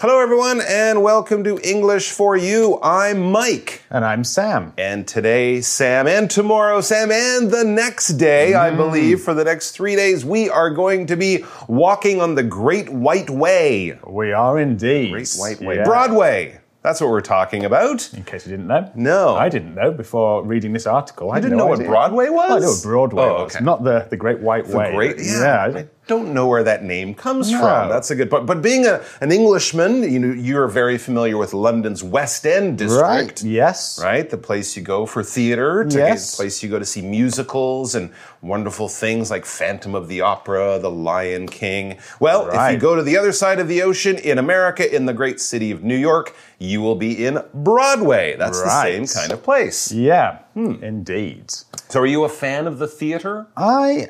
Hello, everyone, and welcome to English for You. I'm Mike. And I'm Sam. And today, Sam, and tomorrow, Sam, and the next day, I mm. believe, for the next three days, we are going to be walking on the Great White Way. We are indeed. Great White Way. Yeah. Broadway. That's what we're talking about. In case you didn't know. No. I didn't know before reading this article. I didn't no know what. Broadway was? Well, I knew what Broadway Oh, was, okay. not the, the Great White Way. Great, yeah. yeah. I don't know where that name comes No. from. That's a good. But but being a, an Englishman, you know, you're very familiar with London's West End district. Right. Yes. right? The place you go for theater, to Yes. the place you go to see musicals and wonderful things like Phantom of the Opera, The Lion King. Well, if you go to the other side of the ocean in America, in the great city of New York, you will be in Broadway. That's the same kind of place. Yeah. Hmm. Indeed. So, are you a fan of the theater? I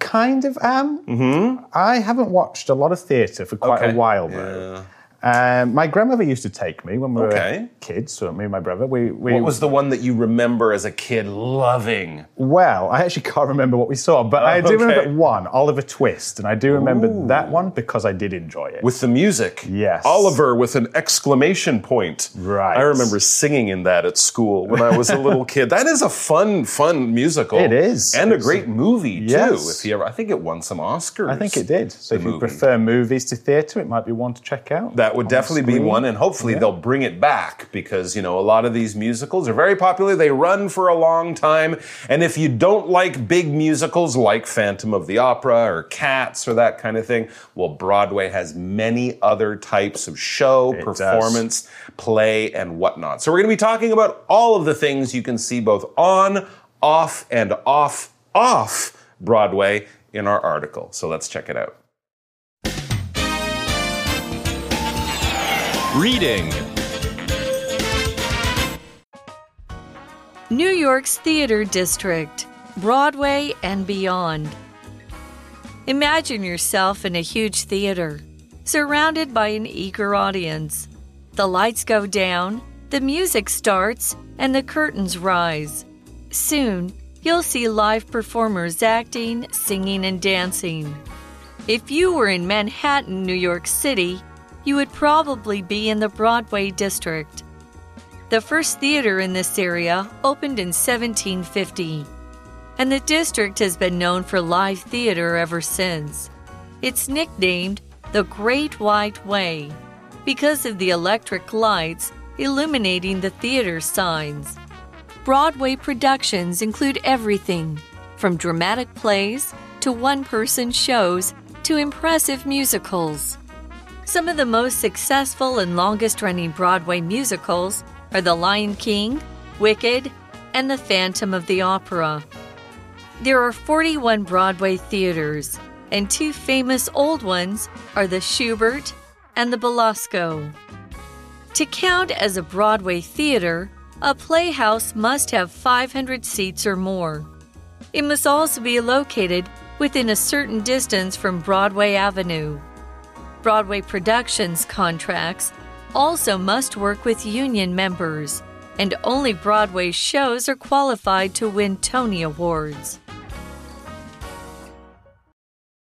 kind of am. Mm-hmm. I haven't watched a lot of theatre for quite Okay. a while though. Um, my grandmother used to take me when we Okay. were kids. So me and my brother, we, we What was the one that you remember as a kid loving? Well, I actually can't remember what we saw, but I do Oh, okay. remember one, Oliver Twist, and I do remember that one because I did enjoy it. With the music. Yes. Oliver with an exclamation point. Right. I remember singing in that at school when I was a little kid. That is a fun, fun musical. It is. And a It's great movie, too. Yes. If you ever I think it won some Oscars. I think it did. So if you prefer movies to theatre, it might be one to check out. That would on definitely be one, and hopefully they'll bring it back because, you know, a lot of these musicals are very popular. They run for a long time. And if you don't like big musicals like Phantom of the Opera or Cats or that kind of thing, well, Broadway has many other types of show, It does. performance, play, and whatnot. So we're going to be talking about all of the things you can see both on, off, and off, off Broadway in our article. So let's check it out. Reading. New York's Theater District, Broadway and beyond. Imagine yourself in a huge theater, surrounded by an eager audience. The lights go down, the music starts, and the curtains rise. Soon, you'll see live performers acting, singing, and dancing. If you were in Manhattan, New York City, you would probably be in the Broadway district. The first theater in this area opened in 1750, and the district has been known for live theater ever since. It's nicknamed the Great White Way because of the electric lights illuminating the theater signs. Broadway productions include everything from dramatic plays to one person shows to impressive musicals. Some of the most successful and longest running Broadway musicals are The Lion King, Wicked, and The Phantom of the Opera. There are 41 Broadway theaters, and two famous old ones are the Shubert and the Belasco. To count as a Broadway theater, a playhouse must have 500 seats or more. It must also be located within a certain distance from Broadway Avenue. Broadway Productions contracts also must work with union members, and only Broadway shows are qualified to win Tony Awards.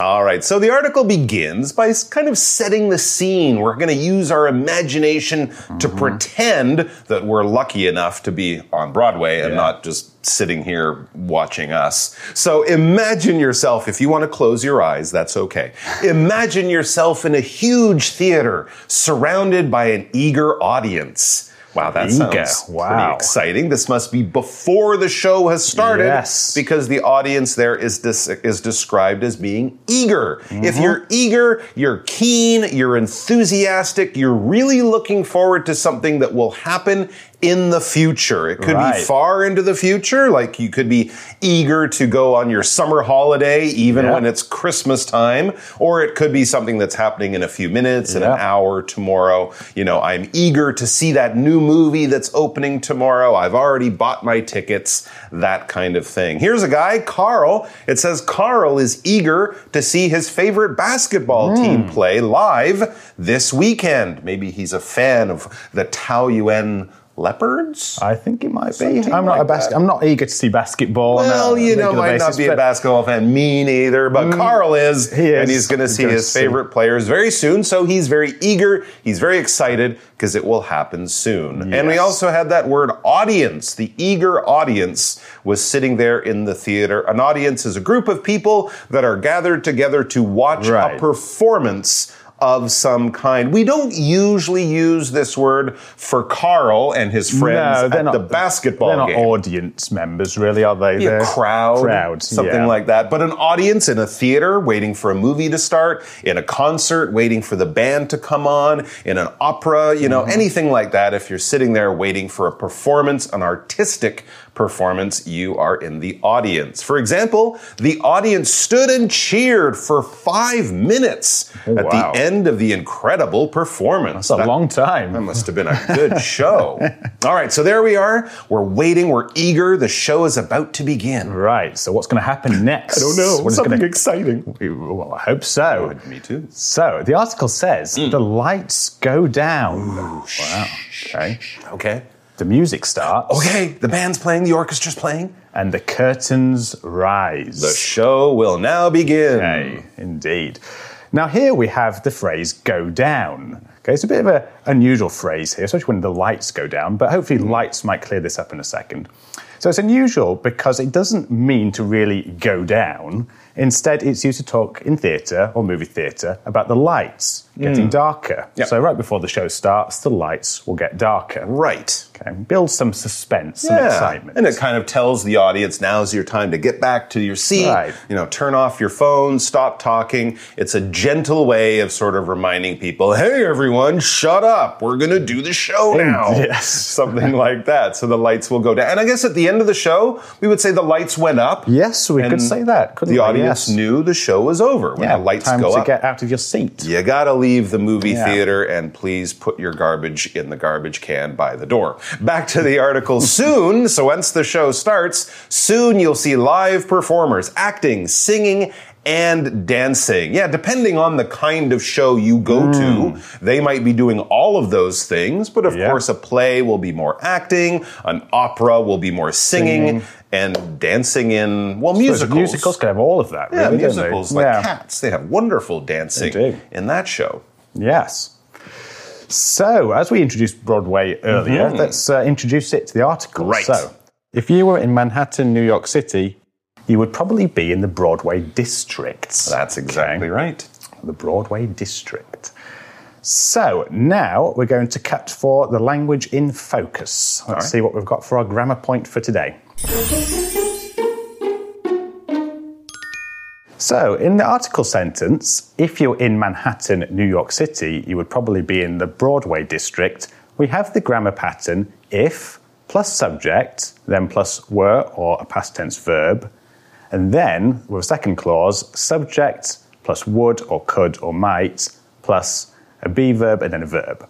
All right, so the article begins by kind of setting the scene. We're going to use our imagination to mm-hmm. pretend that we're lucky enough to be on Broadway and Yeah. not just sitting here watching us. So imagine yourself, if you want to close your eyes, that's okay. imagine yourself in a huge theater surrounded by an eager audience. Wow, that Eager, sounds pretty wow. exciting. This must be before the show has started Yes. because the audience there is dis- is described as being eager. If Mm-hmm. you're eager, you're keen, you're enthusiastic, you're really looking forward to something that will happen in the future. It could be far into the future, like you could be eager to go on your summer holiday even Yeah. when it's Christmas time, or it could be something that's happening in a few minutes, in an hour tomorrow. You know, I'm eager to see that new movie that's opening tomorrow. I've already bought my tickets, that kind of thing. Here's a guy, Carl. It says Carl is eager to see his favorite basketball hmm. team play live this weekend. Maybe he's a fan of the Taoyuan leopards. I think it might be. I'm not like a bas- I'm not eager to see basketball. Well, you know, might basis, not be a basketball fan. Me neither, but mm. Carl is. he is. And he's going to see his favorite players very soon. So he's very eager. He's very excited because it will happen soon. And we also had that word audience. The eager audience was sitting there in the theater. An audience is a group of people that are gathered together to watch a performance of some kind. We don't usually use this word for Carl and his friends no, they're at not the basketball They're not game audience members, really, are they? be a They're crowd, crowd, something yeah. like that. But an audience in a theater waiting for a movie to start, in a concert waiting for the band to come on, in an opera, you know, Mm-hmm. anything like that. If you're sitting there waiting for a performance, an artistic performance, you are in the audience. For example, the audience stood and cheered for five minutes at Oh, wow. the end of the incredible performance. That's a That- long time. that must have been a good show. All right, so there we are. We're waiting. We're eager. The show is about to begin. Right. So what's going to happen next? I don't know. What is Something gonna- exciting. Well, I hope so. Me too. So the article says Hmm. the lights go down. Wow. Okay. Okay. The music starts. Okay, the band's playing, the orchestra's playing. And the curtains rise. The show will now begin. Okay, indeed. Now here we have the phrase "go down." Okay, it's a bit of an unusual phrase here, especially when the lights go down. But hopefully, mm. lights might clear this up in a second. So it's unusual because it doesn't mean to really go down. Instead, it's used to talk in theatre or movie theatre about the lights getting mm. darker. Yep. So right before the show starts, the lights will get darker. Right. Okay, build some suspense, some Yeah. excitement. And it kind of tells the audience now's your time to get back to your seat. Right. You know, turn off your phone, stop talking. It's a gentle way of sort of reminding people, hey, everyone, shut up. We're going to do the show mm, now. Yes. Something like that. So the lights will go down. And I guess at the end of the show, we would say the lights went up. Yes, we could say that, couldn't the we? audience Yes. knew the show was over when yeah, the lights time go to up. get out of your seat. You gotta leave the movie Yeah. theater and please put your garbage in the garbage can by the door. Back to the article soon. So once the show starts, soon you'll see live performers acting, singing, and dancing. Yeah, depending on the kind of show you go hmm. to, they might be doing all of those things, but of. Yeah. course, a play will be more acting, an opera will be more singing, Singing. And dancing in, well, musicals. Musicals could have all of that, Yeah, really, don't they? musicals like yeah. Cats. They have wonderful dancing in that show. Yes. So, as we introduced Broadway earlier, let's uh, introduce it to the article. Right. So, if you were in Manhattan, New York City, you would probably be in the Broadway district. That's exactly right. The Broadway district. So, now we're going to cut for the language in focus. Let's right. see what we've got for our grammar point for today. So, in the article sentence, if you're in Manhattan, New York City, you would probably be in the Broadway district. We have the grammar pattern if plus subject, then plus were or a past tense verb, and then with a second clause, subject plus would or could or might plus a be verb and then a verb.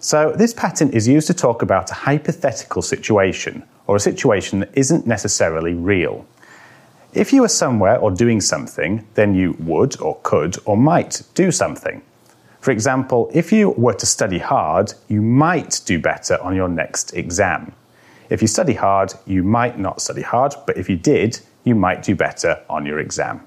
So, this pattern is used to talk about a hypothetical situation or a situation that isn't necessarily real. If you were somewhere or doing something, then you would or could or might do something. For example, if you were to study hard, you might do better on your next exam. If you study hard, you might not study hard, but if you did, you might do better on your exam.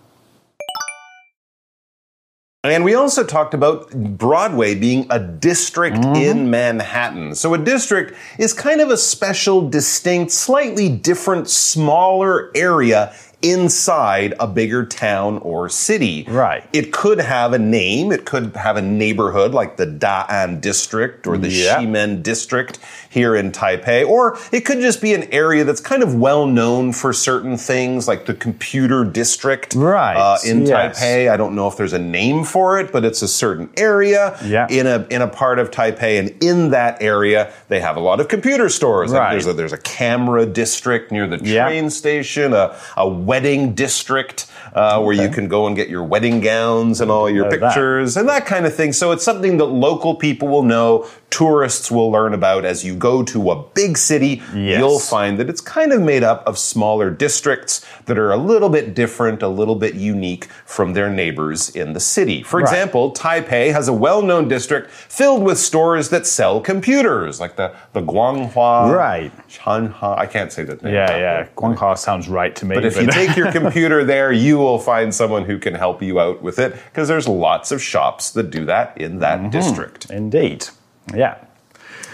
And we also talked about Broadway being a district mm-hmm. in Manhattan. So a district is kind of a special, distinct, slightly different, smaller area inside a bigger town or city. Right. It could have a name. It could have a neighborhood like the Da'an district or the Yeah. Ximen district here in Taipei. Or it could just be an area that's kind of well known for certain things like the computer district Right, uh, in yes. Taipei. I don't know if there's a name for it, but it's a certain area Yeah. in a in a part of Taipei, and in that area they have a lot of computer stores. Like Right. there's a there's a camera district near the train station, a, a wedding district uh, where you can go and get your wedding gowns and all your Know that. pictures and that kind of thing. So it's something that local people will know, tourists will learn about as you go to a big city. Yes. You'll find that it's kind of made up of smaller districts that are a little bit different, a little bit unique from their neighbors in the city. For example, Taipei has a well-known district filled with stores that sell computers, like the the Guanghua, Right. Chanha. I can't say that name. Yeah, yeah. Guanghua sounds right to me. But if you take your computer there, you will find someone who can help you out with it because there's lots of shops that do that in that Mm-hmm. district. Indeed. Yeah.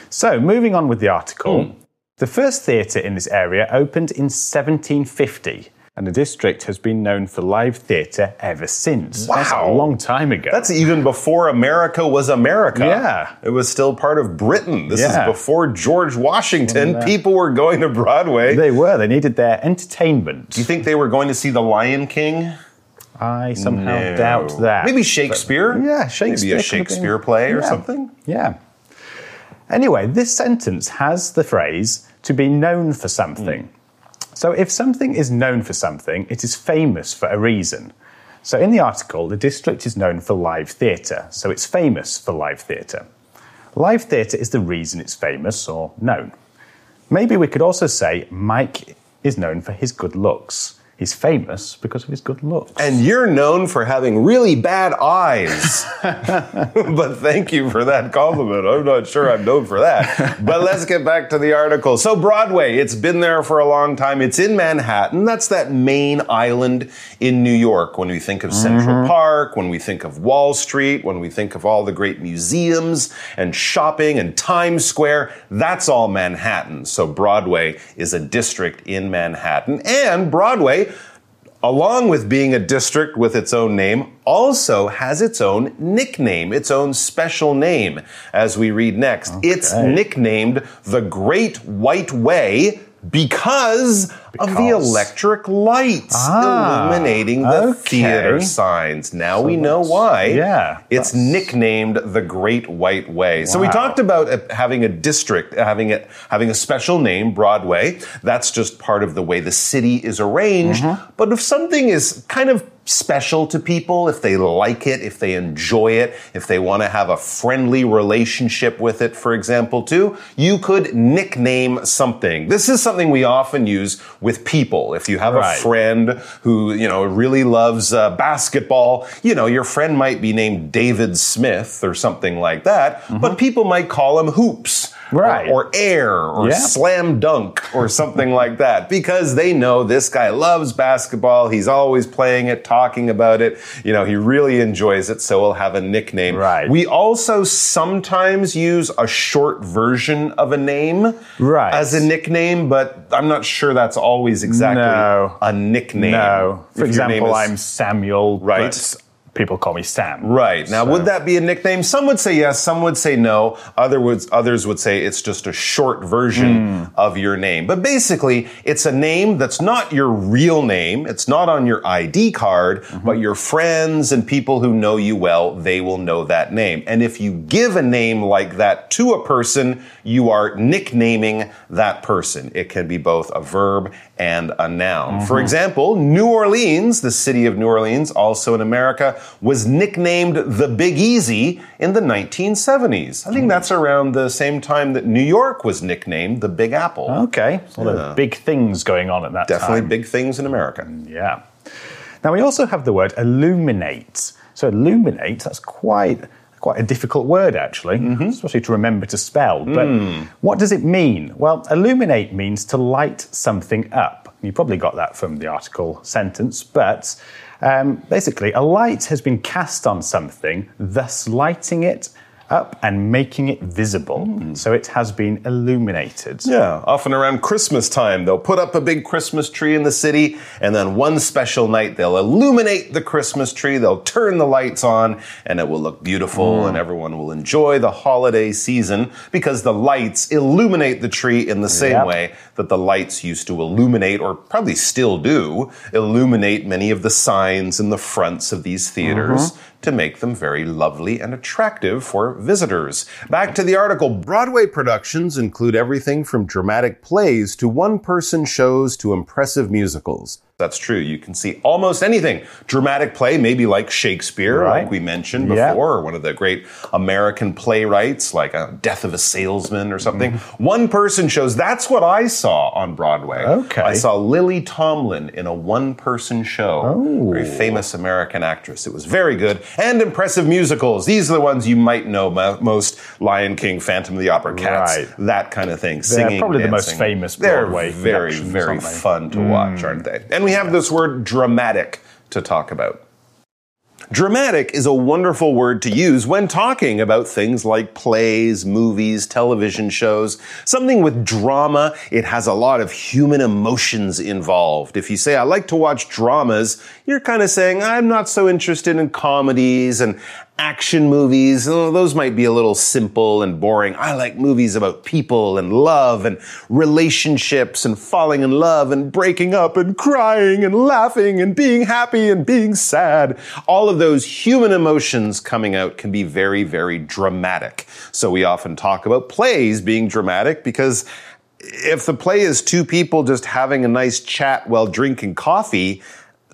So, moving on with the article. Hmm. The first theatre in this area opened in 1750, and the district has been known for live theatre ever since. That's a long time ago. That's even before America was America. Yeah. It was still part of Britain. This Yeah. is before George Washington. People were going to Broadway. they were. They needed their entertainment. do you think they were going to see The Lion King? I somehow No. doubt that. Maybe Shakespeare? Yeah, Shakespeare Maybe a Shakespeare play or Yeah. something? Yeah. Anyway, this sentence has the phrase to be known for something. Hmm. So if something is known for something, it is famous for a reason. So in the article, the district is known for live theatre, so it's famous for live theatre. Live theatre is the reason it's famous or known. Maybe we could also say Mike is known for his good looks. He's famous because of his good looks. And you're known for having really bad eyes. but thank you for that compliment. I'm not sure I'm known for that. But let's get back to the article. So, Broadway, it's been there for a long time. It's in Manhattan. That's that main island in New York. When we think of Central mm-hmm. Park, when we think of Wall Street, when we think of all the great museums and shopping and Times Square, that's all Manhattan. So, Broadway is a district in Manhattan. And Broadway, along with being a district with its own name, also has its own nickname, its own special name, as we read next. It's nicknamed the Great White Way because, of the electric lights Ah, illuminating the okay. theater signs. Now we know why. yeah, It's nicknamed the Great White Way. So we talked about uh, having a district, having it, having a special name, Broadway. That's just part of the way the city is arranged. Mm-hmm. But if something is kind of special to people, if they like it, if they enjoy it, if they want to have a friendly relationship with it, for example, too, you could nickname something. This is something we often use with people. If you have Right. a friend who, you know, really loves uh, basketball, you know, your friend might be named David Smith or something like that, but people might call him Hoops. Right. Or, or air or Yeah. slam dunk or something like that because they know this guy loves basketball. He's always playing it, talking about it. You know, he really enjoys it, so he'll have a nickname. Right. We also sometimes use a short version of a name Right. as a nickname, but I'm not sure that's always exactly No. a nickname. No. For If example, is- I'm Samuel, Right. People call me Sam. Right. Now, would that be a nickname? Some would say yes, some would say no. Other would, others would say it's just a short version hmm. of your name. But basically, it's a name that's not your real name. It's not on your ID card, mm-hmm. but your friends and people who know you well, they will know that name. And if you give a name like that to a person, you are nicknaming that person. It can be both a verb and a noun. For mm-hmm. example, New Orleans, the city of New Orleans, also in America, was nicknamed the Big Easy in the 1970s. I think that's around the same time that New York was nicknamed the Big Apple. Okay. A lot of big things going on at that Definitely time. Definitely big things in America. Yeah. Now we also have the word illuminate. So illuminate, that's quite quite a difficult word actually, mm-hmm. especially to remember to spell. But hmm. what does it mean? Well, illuminate means to light something up. You probably got that from the article sentence, but um, basically, a light has been cast on something, thus lighting it up and making it visible. Hmm. So it has been illuminated. Yeah, often around Christmas time, they'll put up a big Christmas tree in the city, and then one special night, they'll illuminate the Christmas tree, they'll turn the lights on, and it will look beautiful, hmm. and everyone will enjoy the holiday season because the lights illuminate the tree in the same Yep. way that the lights used to illuminate, or probably still do, illuminate many of the signs in the fronts of these theaters mm-hmm. To make them very lovely and attractive for visitors. Back to the article Broadway productions include everything from dramatic plays to one person shows to impressive musicals. That's true. You can see almost anything. Dramatic play, maybe like Shakespeare, Right. like we mentioned before, Yeah. or one of the great American playwrights, like uh, Death of a Salesman or something. Mm-hmm. One person shows. That's what I saw on Broadway. Okay. I saw Lily Tomlin in a one person show. Oh. Very famous American actress. It was very good. And impressive musicals. These are the ones you might know mo- most Lion King, Phantom of the Opera, Cats, Right. that kind of thing. Singing, probably the most dancing. famous They're Broadway very, very? Mm. fun to watch, aren't they? And we have this word dramatic to talk about. Dramatic is a wonderful word to use when talking about things like plays, movies, television shows. Something with drama, it has a lot of human emotions involved. If you say, I like to watch dramas, you're kind of saying, I'm not so interested in comedies and action movies. Oh, those might be a little simple and boring. I like movies about people and love and relationships and falling in love and breaking up and crying and laughing and being happy and being sad. All of those human emotions coming out can be very, very dramatic. So we often talk about plays being dramatic because if the play is two people just having a nice chat while drinking coffee,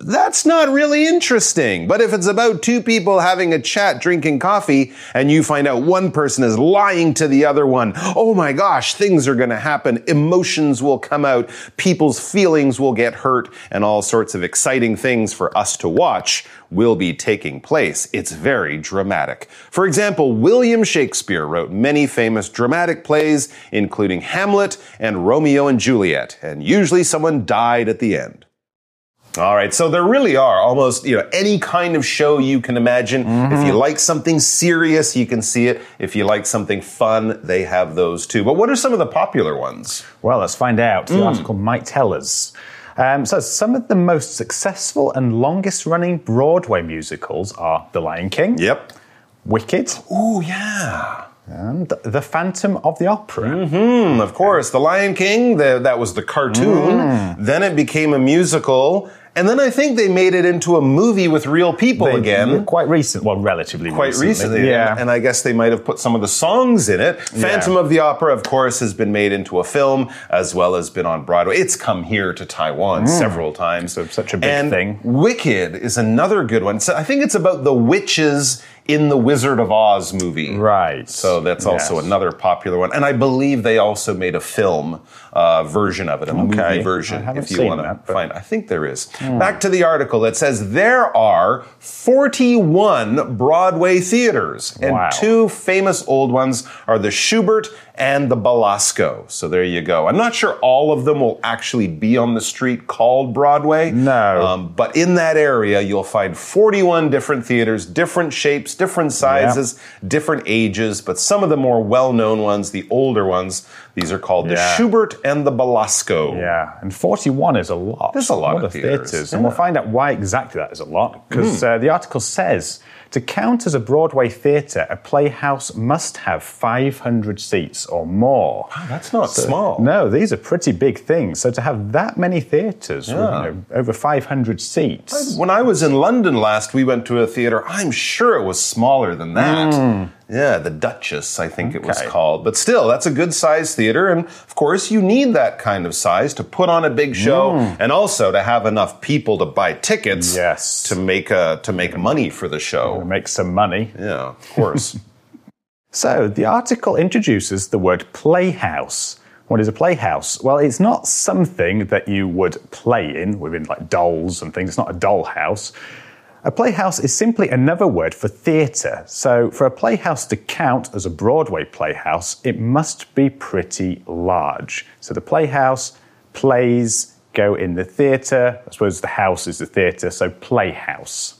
that's not really interesting. But if it's about two people having a chat, drinking coffee, and you find out one person is lying to the other one, oh my gosh, things are going to happen. Emotions will come out. People's feelings will get hurt and all sorts of exciting things for us to watch will be taking place. It's very dramatic. For example, William Shakespeare wrote many famous dramatic plays, including Hamlet and Romeo and Juliet, and usually someone died at the end. All right, so there really are almost you know any kind of show you can imagine. If you like something serious, you can see it. If you like something fun, they have those too. But what are some of the popular ones? Well, let's find out. The article might tell us. Um, so, some of the most successful and longest running Broadway musicals are The Lion King, Yep. Wicked, Ooh, yeah. and The Phantom of the Opera. Hmm, of course, The Lion King. The, that was the cartoon. Then it became a musical, and then I think they made it into a movie with real people They- again. Quite recent, well, relatively quite recently. Yeah. And, and I guess they might have put some of the songs in it. Phantom of the Opera, of course, has been made into a film as well as been on Broadway. It's come here to Taiwan mm. several times. So such a big and thing. Wicked is another good one. So I think it's about the witches in the Wizard of Oz movie. Right. So that's also Yes. another popular one. And I believe they also made a film uh, version of it, a movie version, if you want to that, find I think there is. Back to the article. It says there are 41 Broadway theaters, and Wow. two famous old ones are the Shubert and the Belasco. So there you go. I'm not sure all of them will actually be on the street called Broadway. No. Um, but in that area, you'll find 41 different theaters, different shapes, different sizes, different ages, but some of the more well known ones, the older ones, these are called the Shubert and the Belasco. Yeah, and 41 is a lot. There's a lot What of theatres, And yeah. Hmm. we'll find out why exactly that is a lot, because uh, the article says to count as a Broadway theatre, a playhouse must have 500 seats or more. Wow, That's not small. No, these are pretty big things. So to have that many theatres, with, you know, over 500 seats. When I was in London last, we went to a theater. I'm sure it was smaller than that. Hmm. Yeah, the Duchess, I think it was called. But still, that's a good size theater. And of course, you need that kind of size to put on a big show mm. and also to have enough people to buy tickets Yes. to make a, to make money for the show. Make some money. Yeah, of course. So the article introduces the word playhouse. What is a playhouse? Well, it's not something that you would play in within like dolls and things. It's not a doll house. A playhouse is simply another word for theatre. So for a playhouse to count as a Broadway playhouse, it must be pretty large. So the playhouse, plays go in the theatre. I suppose the house is the theatre, so playhouse.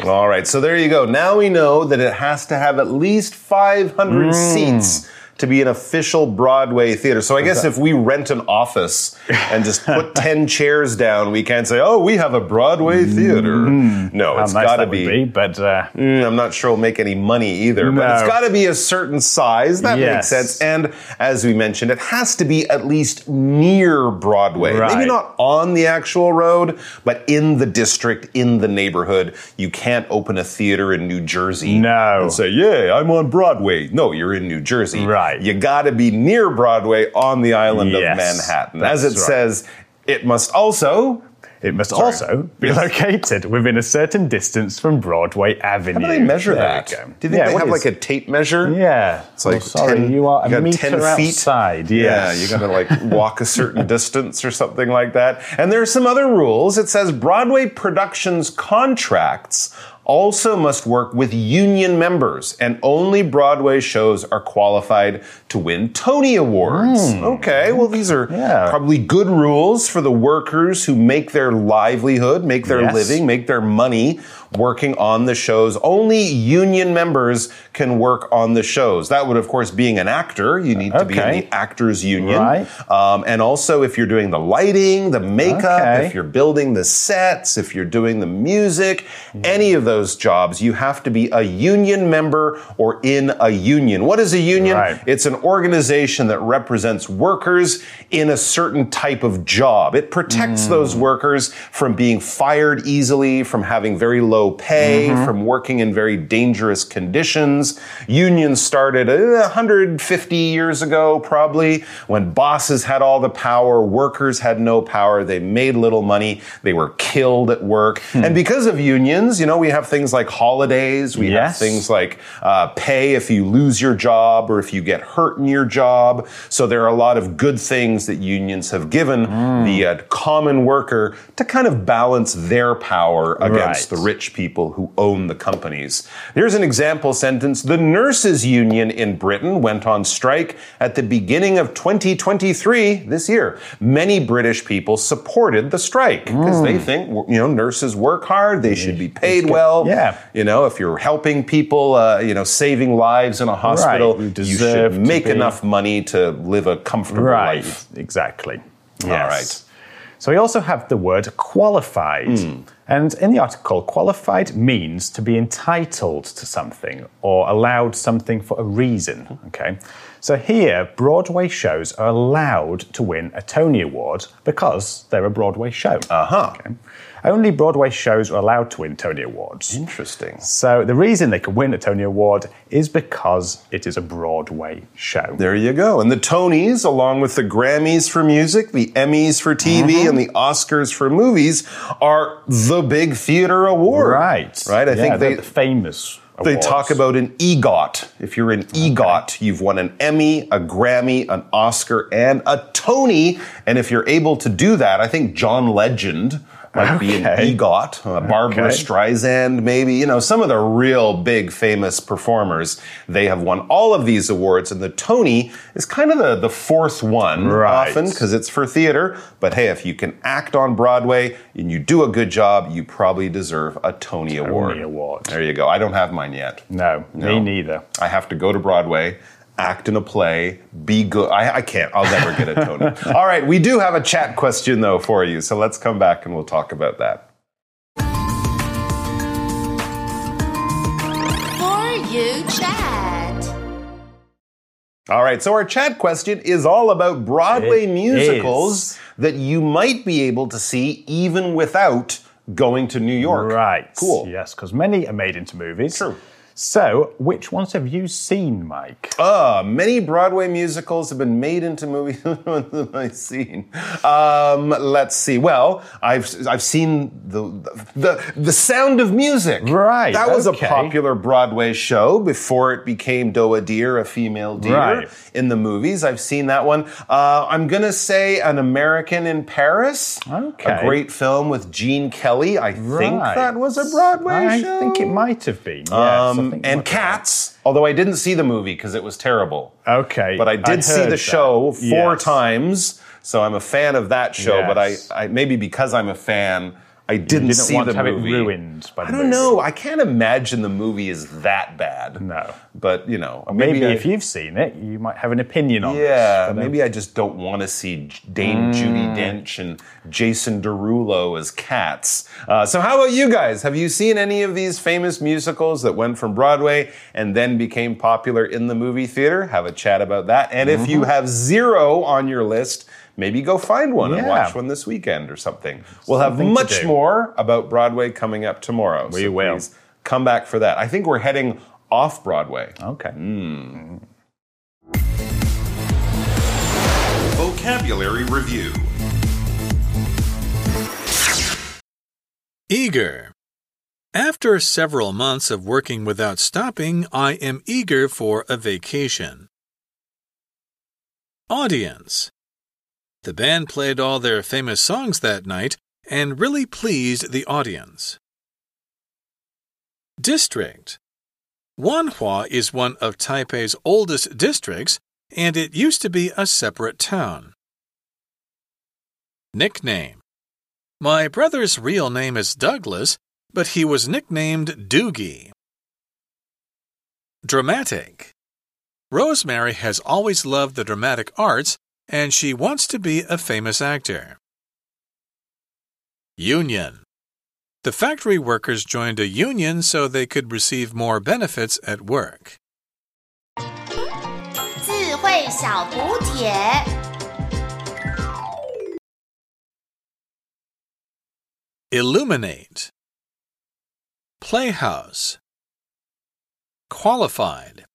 All right, so there you go. Now we know that it has to have at least 500 mm. seats to be an official Broadway theater. So I guess if we rent an office and just put 10 chairs down, we can't say, oh, we have a Broadway theater. No, How it's nice got to be. be, but uh, Mm, I'm not sure we'll make any money either, but it's got to be a certain size. That makes sense. And as we mentioned, it has to be at least near Broadway. Maybe not on the actual road, but in the district, in the neighborhood. You can't open a theater in New Jersey No. and say, yeah, I'm on Broadway. No, you're in New Jersey. Right. You got to be near Broadway on the island Yes, of Manhattan. As it right. says, it must also It must also be located within a certain distance from Broadway Avenue. How do they measure There that? Do you think Yeah, they have is- like a tape measure? Yeah. It's like Oh, sorry, 10 you are a got meter 10 feet. outside. Yeah, Yes. you got to like walk a certain distance or something like that. And there are some other rules. It says Broadway Productions contracts also must work with union members, and only Broadway shows are qualified to win Tony Awards. Okay, well, these are. Yeah. probably good rules for the workers who make their livelihood, make their Yes. living, make their money working on the shows. Only union members can work on the shows. That would, of course, being an actor, you need to be in the actors union. Right. Um, and also, if you're doing the lighting, the makeup, Okay. if you're building the sets, if you're doing the music, any of those jobs, you have to be a union member or in a union. What is a union? Right. It's an organization that represents workers in a certain type of job. It protects those workers from being fired easily, from having very low pay, from working in very dangerous conditions. Unions started uh, 150 years ago, probably, when bosses had all the power, workers had no power, they made little money, they were killed at work. And because of unions, you know, we have things like holidays, we have things like uh, pay if you lose your job or if you get hurt in your job. So there are a lot of good things that unions have given the uh, common worker to kind of balance their power against Right. the rich people who own the companies. Here's an example sentence. The nurses union in Britain went on strike at the beginning of 2023 this year. Many British people supported the strike because they think, you know, nurses work hard, they should be paid well. Yeah. You know, if you're helping people, uh, you know, saving lives in a hospital, you you, deserve should to make be- enough money to live a comfortable Right. life. Exactly. All Yes. right. So we also have the word qualified. Hmm. And in the article, qualified means to be entitled to something or allowed something for a reason. Okay. So here, Broadway shows are allowed to win a Tony Award because they're a Broadway show. Uh huh. Okay. Only Broadway shows are allowed to win Tony Awards. Interesting. So the reason they can win a Tony Award is because it is a Broadway show. There you go. And the Tonys, along with the Grammys for music, the Emmys for TV, Mm-hmm. and the Oscars for movies, are the big theater award. Right. Right. I Yeah, think they're the famous. They talk about an EGOT. If you're an EGOT, you've won an Emmy, a Grammy, an Oscar, and a Tony. And if you're able to do that, I think John Legend might be an EGOT. Uh, Barbra Okay. Streisand, maybe. You know, some of the real big famous performers, they have won all of these awards. And the Tony is kind of the, the fourth one Right. often because it's for theater. But hey, if you can act on Broadway and you do a good job, you probably deserve a Tony, Award. Award. There you go. I don't have mine yet. No, No. me neither. I have to go to Broadway, act in a play, be good. I, I can't. I'll never get a Tony. All right, we do have a chat question though for you, so let's come back and we'll talk about that. For you, Chad. All right, so our chat question is all about Broadway It musicals is. that you might be able to see even without going to New York. Right. Cool. Yes, because many are made into movies. True. So, which ones have you seen, Mike? Uh, many Broadway musicals have been made into movies. Which ones have I seen? Um, let's see. Well, I've I've seen the the the Sound of Music. Right, That was okay. a popular Broadway show before it became Doa Deer, a female deer Right. in the movies. I've seen that one. Uh, I'm gonna say An American in Paris. Okay. A great film with Gene Kelly. I think that was a Broadway I show. think it might have been. Yes, I Um, and Cats, although I didn't see the movie because it was terrible. Okay. But I did I'd see the that. show four Yes. times, so I'm a fan of that show. But I, I maybe because I'm a fan, I didn't, didn't see want the to have movie. it ruined by the I don't movie. know. I can't imagine the movie is that bad. No. But you know, Maybe, I- if you've seen it, you might have an opinion on yeah, this. maybe I just don't want to see Dame Judi Dench and Jason Derulo as cats. Uh, so, how about you guys? Have you seen any of these famous musicals that went from Broadway and then became popular in the movie theater? Have a chat about that. And if Mm-hmm. you have zero on your list, maybe go find one and watch one this weekend or something. We'll have Something much more about Broadway coming up tomorrow. We so will. please come back for that. I think we're heading off Broadway. Okay. Hmm. Vocabulary Review Eager. After several months of working without stopping, I am eager for a vacation. Audience. The band played all their famous songs that night and really pleased the audience. District. Wanhua is one of Taipei's oldest districts, and it used to be a separate town. Nickname. My brother's real name is Douglas, but he was nicknamed Doogie. Dramatic. Rosemary has always loved the dramatic arts and she wants to be a famous actor. Union. The factory workers joined a union so they could receive more benefits at work. 智慧小补帖。 Illuminate. Playhouse. Qualified.